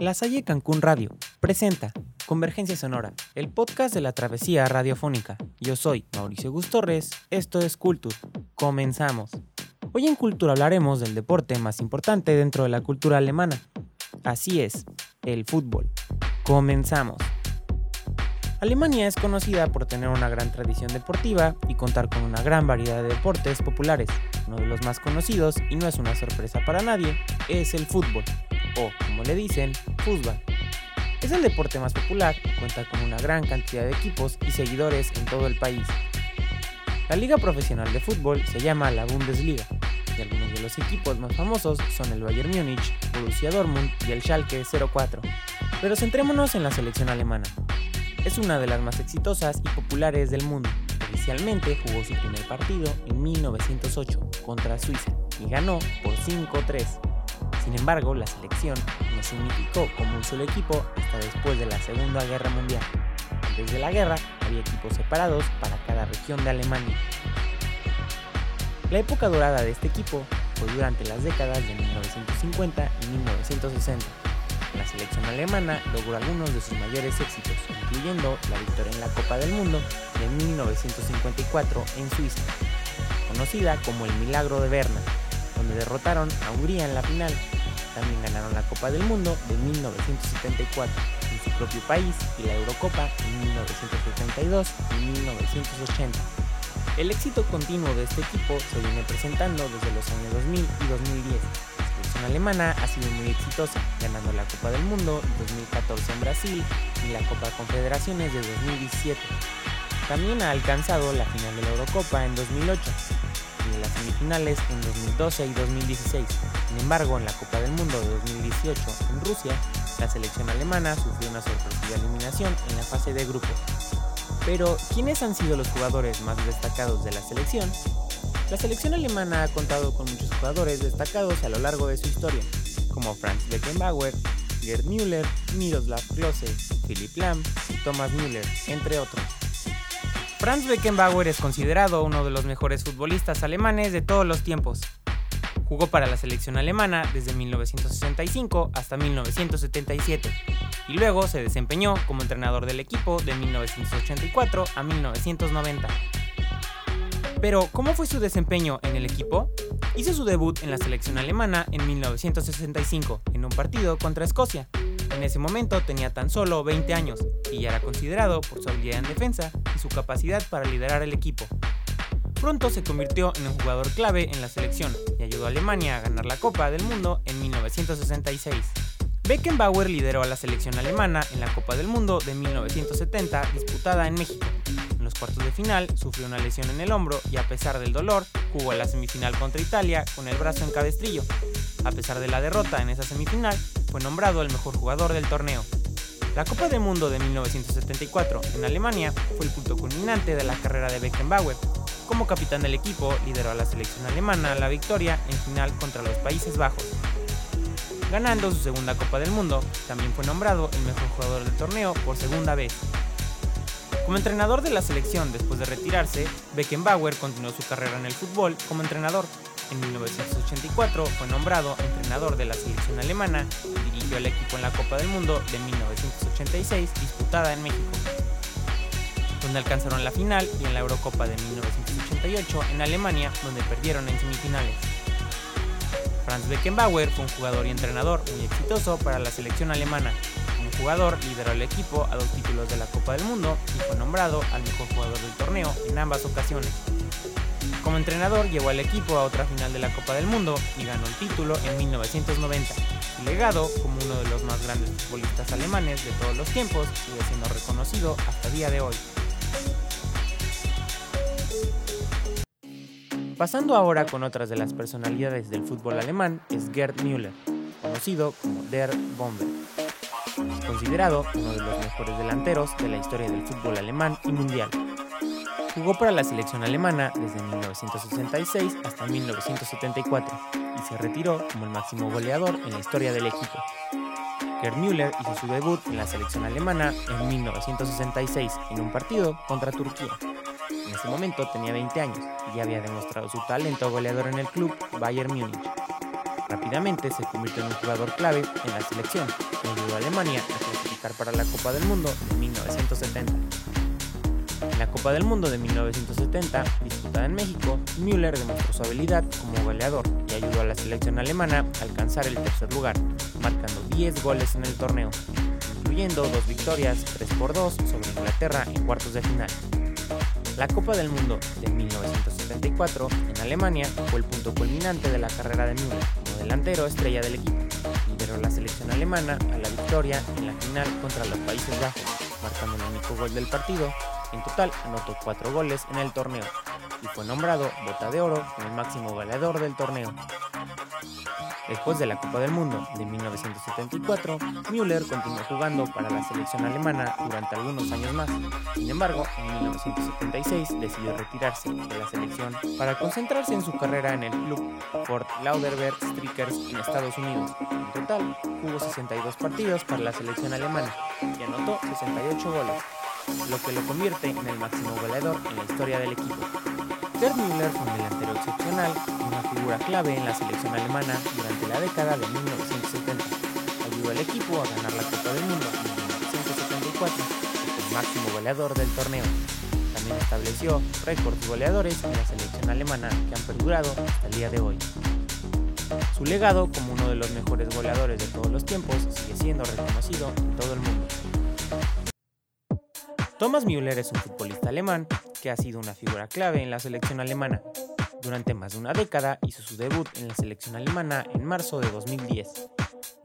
La Salle Cancún Radio presenta Convergencia Sonora, el podcast de la travesía radiofónica. Yo soy Mauricio Gustorres, esto es Culture. Comenzamos. Hoy en Cultura hablaremos del deporte más importante dentro de la cultura alemana. Así es, el fútbol. Comenzamos. Alemania es conocida por tener una gran tradición deportiva y contar con una gran variedad de deportes populares. Uno de los más conocidos, y no es una sorpresa para nadie, es el fútbol, como le dicen, fútbol. Es el deporte más popular y cuenta con una gran cantidad de equipos y seguidores en todo el país. La liga profesional de fútbol se llama la Bundesliga y algunos de los equipos más famosos son el Bayern Múnich, Borussia Dortmund y el Schalke 04. Pero centrémonos en la selección alemana. Es una de las más exitosas y populares del mundo. Oficialmente jugó su primer partido en 1908 contra Suiza y ganó por 5-3. Sin embargo, la selección no se unificó como un solo equipo hasta después de la Segunda Guerra Mundial. Antes de la guerra había equipos separados para cada región de Alemania. La época dorada de este equipo fue durante las décadas de 1950 y 1960 la selección alemana logró algunos de sus mayores éxitos, incluyendo la victoria en la Copa del Mundo de 1954 en Suiza, conocida como el Milagro de Berna, donde derrotaron a Hungría en la final. También ganaron la Copa del Mundo de 1974 en su propio país y la Eurocopa en 1972 y 1980. El éxito continuo de este equipo se viene presentando desde los años 2000 y 2010 selección alemana ha sido muy exitosa, ganando la Copa del Mundo en 2014 en Brasil y la Copa Confederaciones de 2017. También ha alcanzado la final de la Eurocopa en 2008 y las semifinales en 2012 y 2016. Sin embargo, en la Copa del Mundo de 2018 en Rusia, la selección alemana sufrió una sorpresiva eliminación en la fase de grupos. Pero, ¿quiénes han sido los jugadores más destacados de la selección? La selección alemana ha contado con muchos jugadores destacados a lo largo de su historia, como Franz Beckenbauer, Gerd Müller, Miroslav Klose, Philipp Lahm Thomas Müller, entre otros. Franz Beckenbauer es considerado uno de los mejores futbolistas alemanes de todos los tiempos. Jugó para la selección alemana desde 1965 hasta 1977 y luego se desempeñó como entrenador del equipo de 1984 a 1990. Pero, ¿cómo fue su desempeño en el equipo? Hizo su debut en la selección alemana en 1965, en un partido contra Escocia. En ese momento tenía tan solo 20 años y ya era considerado por su habilidad en defensa y su capacidad para liderar el equipo. Pronto se convirtió en un jugador clave en la selección y ayudó a Alemania a ganar la Copa del Mundo en 1966. Beckenbauer lideró a la selección alemana en la Copa del Mundo de 1970 disputada en México cuartos de final sufrió una lesión en el hombro y a pesar del dolor jugó a la semifinal contra Italia con el brazo en cabestrillo. A pesar de la derrota en esa semifinal, fue nombrado el mejor jugador del torneo. La Copa del Mundo de 1974 en Alemania fue el punto culminante de la carrera de Beckenbauer. Como capitán del equipo, lideró a la selección alemana la victoria en final contra los Países Bajos. Ganando su segunda Copa del Mundo, también fue nombrado el mejor jugador del torneo por segunda vez. Como entrenador de la selección después de retirarse, Beckenbauer continuó su carrera en el fútbol como entrenador. En 1984 fue nombrado entrenador de la selección alemana y dirigió al equipo en la Copa del Mundo de 1986 disputada en México, donde alcanzaron la final y en la Eurocopa de 1988 en Alemania, donde perdieron en semifinales. Franz Beckenbauer fue un jugador y entrenador muy exitoso para la selección alemana, jugador lideró el equipo a dos títulos de la Copa del Mundo y fue nombrado al mejor jugador del torneo en ambas ocasiones. Como entrenador llevó al equipo a otra final de la Copa del Mundo y ganó el título en 1990. Su legado como uno de los más grandes futbolistas alemanes de todos los tiempos sigue siendo reconocido hasta el día de hoy. Pasando ahora con otras de las personalidades del fútbol alemán es Gerd Müller, conocido como Der Bomber considerado uno de los mejores delanteros de la historia del fútbol alemán y mundial. Jugó para la selección alemana desde 1966 hasta 1974 y se retiró como el máximo goleador en la historia del equipo. Gerd Müller hizo su debut en la selección alemana en 1966 en un partido contra Turquía. En ese momento tenía 20 años y ya había demostrado su talento goleador en el club Bayern Múnich. rápidamente se convirtió en un jugador clave en la selección que ayudó a Alemania a clasificar para la Copa del Mundo de 1970. La Copa del Mundo de 1970, disputada en México, Müller demostró su habilidad como goleador y ayudó a la selección alemana a alcanzar el tercer lugar, marcando 10 goles en el torneo, incluyendo dos victorias 3 por 2 sobre Inglaterra en cuartos de final. La Copa del Mundo de 1974 en Alemania fue el punto culminante de la carrera de Müller como delantero estrella del equipo. Lideró la selección alemana a la victoria en la final contra los Países Bajos, marcando el único gol del partido. En total anotó cuatro goles en el torneo y fue nombrado Bota de Oro como el máximo goleador del torneo. Después de la Copa del Mundo de 1974, Müller continuó jugando para la selección alemana durante algunos años más. Sin embargo, en 1976 decidió retirarse de la selección para concentrarse en su carrera en el club Fort Lauderdale Strikers en Estados Unidos. En total, jugó 62 partidos para la selección alemana y anotó 68 goles, lo que lo convierte en el máximo goleador en la historia del equipo. Gerd Müller fue un delantero excepcional y una figura clave en la selección alemana durante la década de 1970. Ayudó al equipo a ganar la Copa del Mundo en 1974 el máximo goleador del torneo. También estableció récords goleadores en la selección alemana que han perdurado hasta el día de hoy. Su legado como uno de los mejores goleadores de todos los tiempos sigue siendo reconocido en todo el mundo. Thomas Müller es un futbolista alemán que ha sido una figura clave en la selección alemana. Durante más de una década hizo su debut en la selección alemana en marzo de 2010,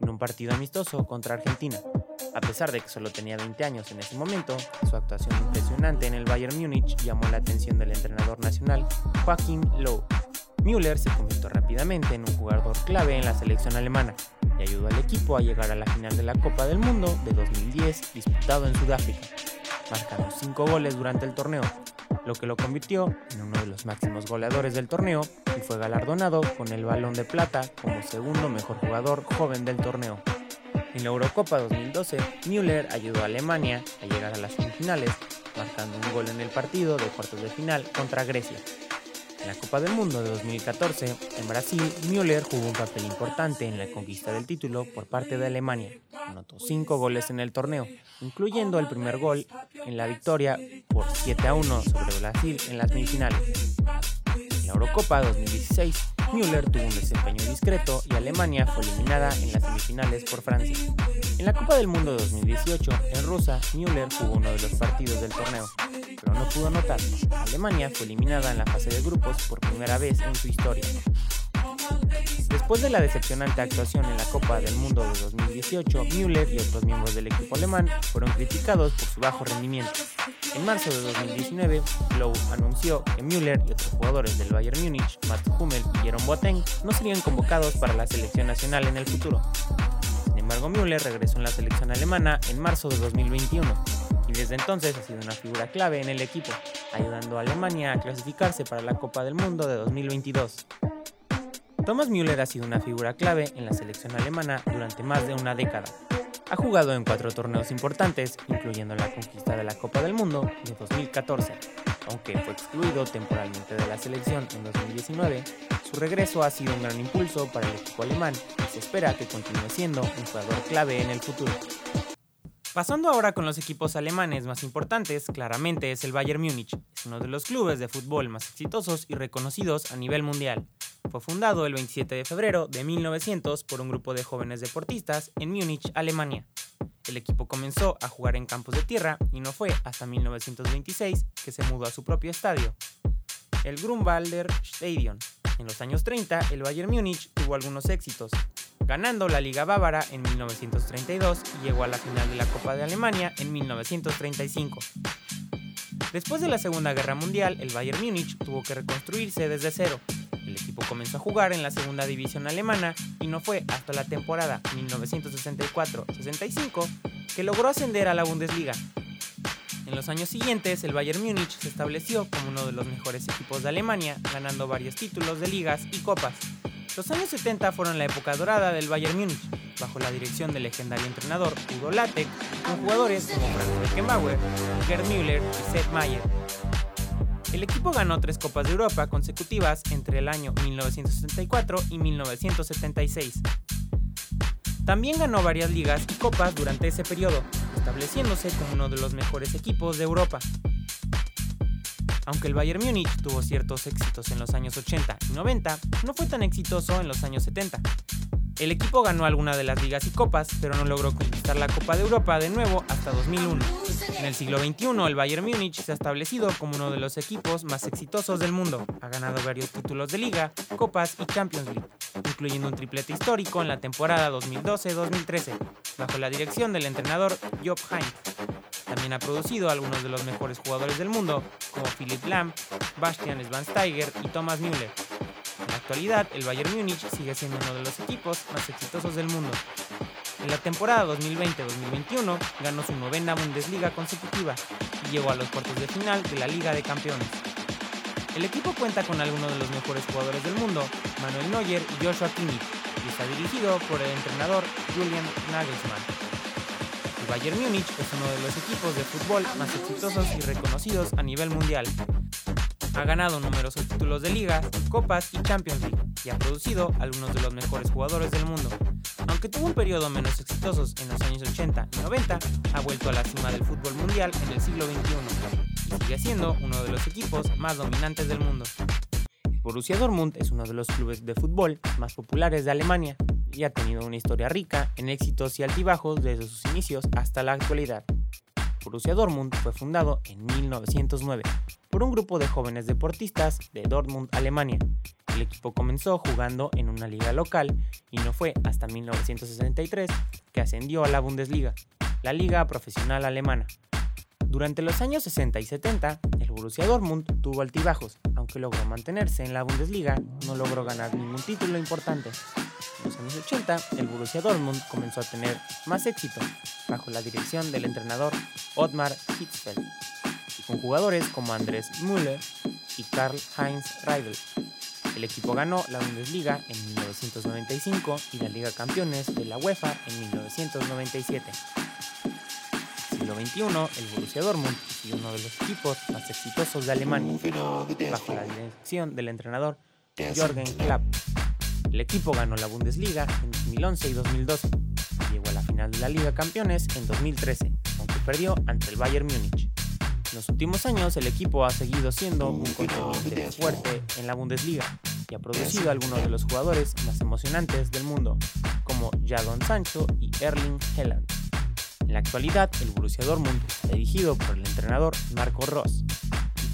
en un partido amistoso contra Argentina. A pesar de que solo tenía 20 años en ese momento, su actuación impresionante en el Bayern Múnich llamó la atención del entrenador nacional Joachim Löw. Müller se convirtió rápidamente en un jugador clave en la selección alemana y ayudó al equipo a llegar a la final de la Copa del Mundo de 2010 disputado en Sudáfrica marcando 5 goles durante el torneo, lo que lo convirtió en uno de los máximos goleadores del torneo y fue galardonado con el balón de plata como segundo mejor jugador joven del torneo. En la Eurocopa 2012, Müller ayudó a Alemania a llegar a las semifinales, marcando un gol en el partido de cuartos de final contra Grecia. En la Copa del Mundo de 2014, en Brasil, Müller jugó un papel importante en la conquista del título por parte de Alemania. Anotó 5 goles en el torneo, incluyendo el primer gol en la victoria por 7 a 1 sobre Brasil en las semifinales. En la Eurocopa 2016, Müller tuvo un desempeño discreto y Alemania fue eliminada en las semifinales por Francia. En la Copa del Mundo 2018, en Rusia, Müller jugó uno de los partidos del torneo, pero no pudo anotar. Alemania fue eliminada en la fase de grupos por primera vez en su historia. Después de la decepcionante actuación en la Copa del Mundo de 2018, Müller y otros miembros del equipo alemán fueron criticados por su bajo rendimiento. En marzo de 2019, Lowe anunció que Müller y otros jugadores del Bayern Múnich, Matt Hummel y Jerome Boateng, no serían convocados para la selección nacional en el futuro. Embargo, Müller regresó en la selección alemana en marzo de 2021 y desde entonces ha sido una figura clave en el equipo, ayudando a Alemania a clasificarse para la Copa del Mundo de 2022. Thomas Müller ha sido una figura clave en la selección alemana durante más de una década, ha jugado en cuatro torneos importantes, incluyendo la conquista de la Copa del Mundo de 2014. Aunque fue excluido temporalmente de la selección en 2019, su regreso ha sido un gran impulso para el equipo alemán y se espera que continúe siendo un jugador clave en el futuro. Pasando ahora con los equipos alemanes más importantes, claramente es el Bayern Múnich. Es uno de los clubes de fútbol más exitosos y reconocidos a nivel mundial. Fue fundado el 27 de febrero de 1900 por un grupo de jóvenes deportistas en Múnich, Alemania. El equipo comenzó a jugar en campos de tierra y no fue hasta 1926 que se mudó a su propio estadio, el Grunwalder Stadion. En los años 30, el Bayern Múnich tuvo algunos éxitos, ganando la Liga Bávara en 1932 y llegó a la final de la Copa de Alemania en 1935. Después de la Segunda Guerra Mundial, el Bayern Múnich tuvo que reconstruirse desde cero. El equipo comenzó a jugar en la segunda división alemana y no fue hasta la temporada 1964-65 que logró ascender a la Bundesliga. En los años siguientes, el Bayern Múnich se estableció como uno de los mejores equipos de Alemania, ganando varios títulos de ligas y copas. Los años 70 fueron la época dorada del Bayern Múnich, bajo la dirección del legendario entrenador Udo Lattek, con jugadores como Franz Beckenbauer, Gerd Müller y Sepp Mayer. El equipo ganó tres Copas de Europa consecutivas entre el año 1974 y 1976. También ganó varias ligas y copas durante ese periodo, estableciéndose como uno de los mejores equipos de Europa. Aunque el Bayern Múnich tuvo ciertos éxitos en los años 80 y 90, no fue tan exitoso en los años 70. El equipo ganó algunas de las ligas y copas, pero no logró conquistar la Copa de Europa de nuevo hasta 2001. En el siglo XXI, el Bayern Múnich se ha establecido como uno de los equipos más exitosos del mundo. Ha ganado varios títulos de liga, copas y Champions League, incluyendo un triplete histórico en la temporada 2012-2013, bajo la dirección del entrenador Job Heynckes. También ha producido a algunos de los mejores jugadores del mundo, como Philipp Lahm, Bastian Schweinsteiger y Thomas Müller. Actualidad, el Bayern Múnich sigue siendo uno de los equipos más exitosos del mundo. En la temporada 2020-2021 ganó su novena Bundesliga consecutiva y llegó a los cuartos de final de la Liga de Campeones. El equipo cuenta con algunos de los mejores jugadores del mundo, Manuel Neuer y Joshua Kimmich, y está dirigido por el entrenador Julian Nagelsmann. El Bayern Múnich es uno de los equipos de fútbol más exitosos y reconocidos a nivel mundial, ha ganado numerosos títulos de liga, copas y Champions League y ha producido algunos de los mejores jugadores del mundo. Aunque tuvo un periodo menos exitoso en los años 80 y 90, ha vuelto a la cima del fútbol mundial en el siglo XXI y sigue siendo uno de los equipos más dominantes del mundo. El Borussia Dortmund es uno de los clubes de fútbol más populares de Alemania y ha tenido una historia rica en éxitos y altibajos desde sus inicios hasta la actualidad. Borussia Dortmund fue fundado en 1909 por un grupo de jóvenes deportistas de Dortmund, Alemania. El equipo comenzó jugando en una liga local y no fue hasta 1963 que ascendió a la Bundesliga, la liga profesional alemana. Durante los años 60 y 70, el Borussia Dortmund tuvo altibajos, aunque logró mantenerse en la Bundesliga, no logró ganar ningún título importante. En los años 80, el Borussia Dortmund comenzó a tener más éxito bajo la dirección del entrenador Ottmar Hitzfeld y con jugadores como Andrés Müller y Karl-Heinz Reibel. El equipo ganó la Bundesliga en 1995 y la Liga Campeones de la UEFA en 1997. Siglo XXI, el Borussia Dortmund es uno de los equipos más exitosos de Alemania, bajo la dirección del entrenador Jürgen Klopp. El equipo ganó la Bundesliga en 2011 y 2012 y llegó a la final de la Liga Campeones en 2013, aunque perdió ante el Bayern Múnich. En los últimos años el equipo ha seguido siendo un contendiente fuerte en la Bundesliga y ha producido a algunos de los jugadores más emocionantes del mundo, como Jadon Sancho y Erling Haaland. En la actualidad, el Borussia Dortmund está dirigido por el entrenador Marco Ross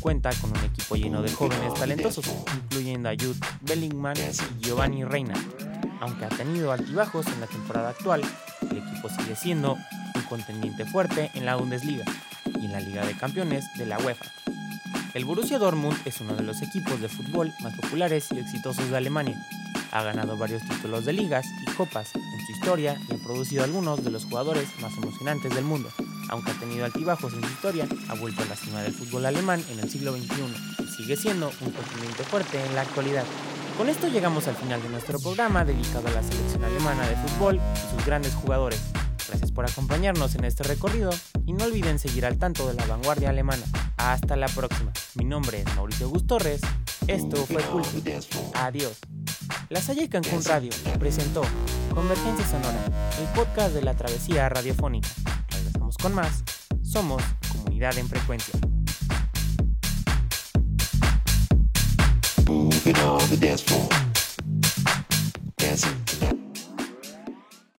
cuenta con un equipo lleno de jóvenes talentosos, incluyendo a Jude Bellingham y Giovanni Reina. Aunque ha tenido altibajos en la temporada actual, el equipo sigue siendo un contendiente fuerte en la Bundesliga y en la Liga de Campeones de la UEFA. El Borussia Dortmund es uno de los equipos de fútbol más populares y exitosos de Alemania. Ha ganado varios títulos de ligas y copas en su historia y ha producido algunos de los jugadores más emocionantes del mundo aunque ha tenido altibajos en su historia, ha vuelto a la cima del fútbol alemán en el siglo XXI y sigue siendo un continente fuerte en la actualidad. Con esto llegamos al final de nuestro programa dedicado a la selección alemana de fútbol y sus grandes jugadores. Gracias por acompañarnos en este recorrido y no olviden seguir al tanto de la vanguardia alemana. Hasta la próxima. Mi nombre es Mauricio Gustorres. Esto fue Culto. Adiós. La Salle Cancún Radio presentó Convergencia Sonora, el podcast de la travesía radiofónica con más, somos Comunidad en Frecuencia.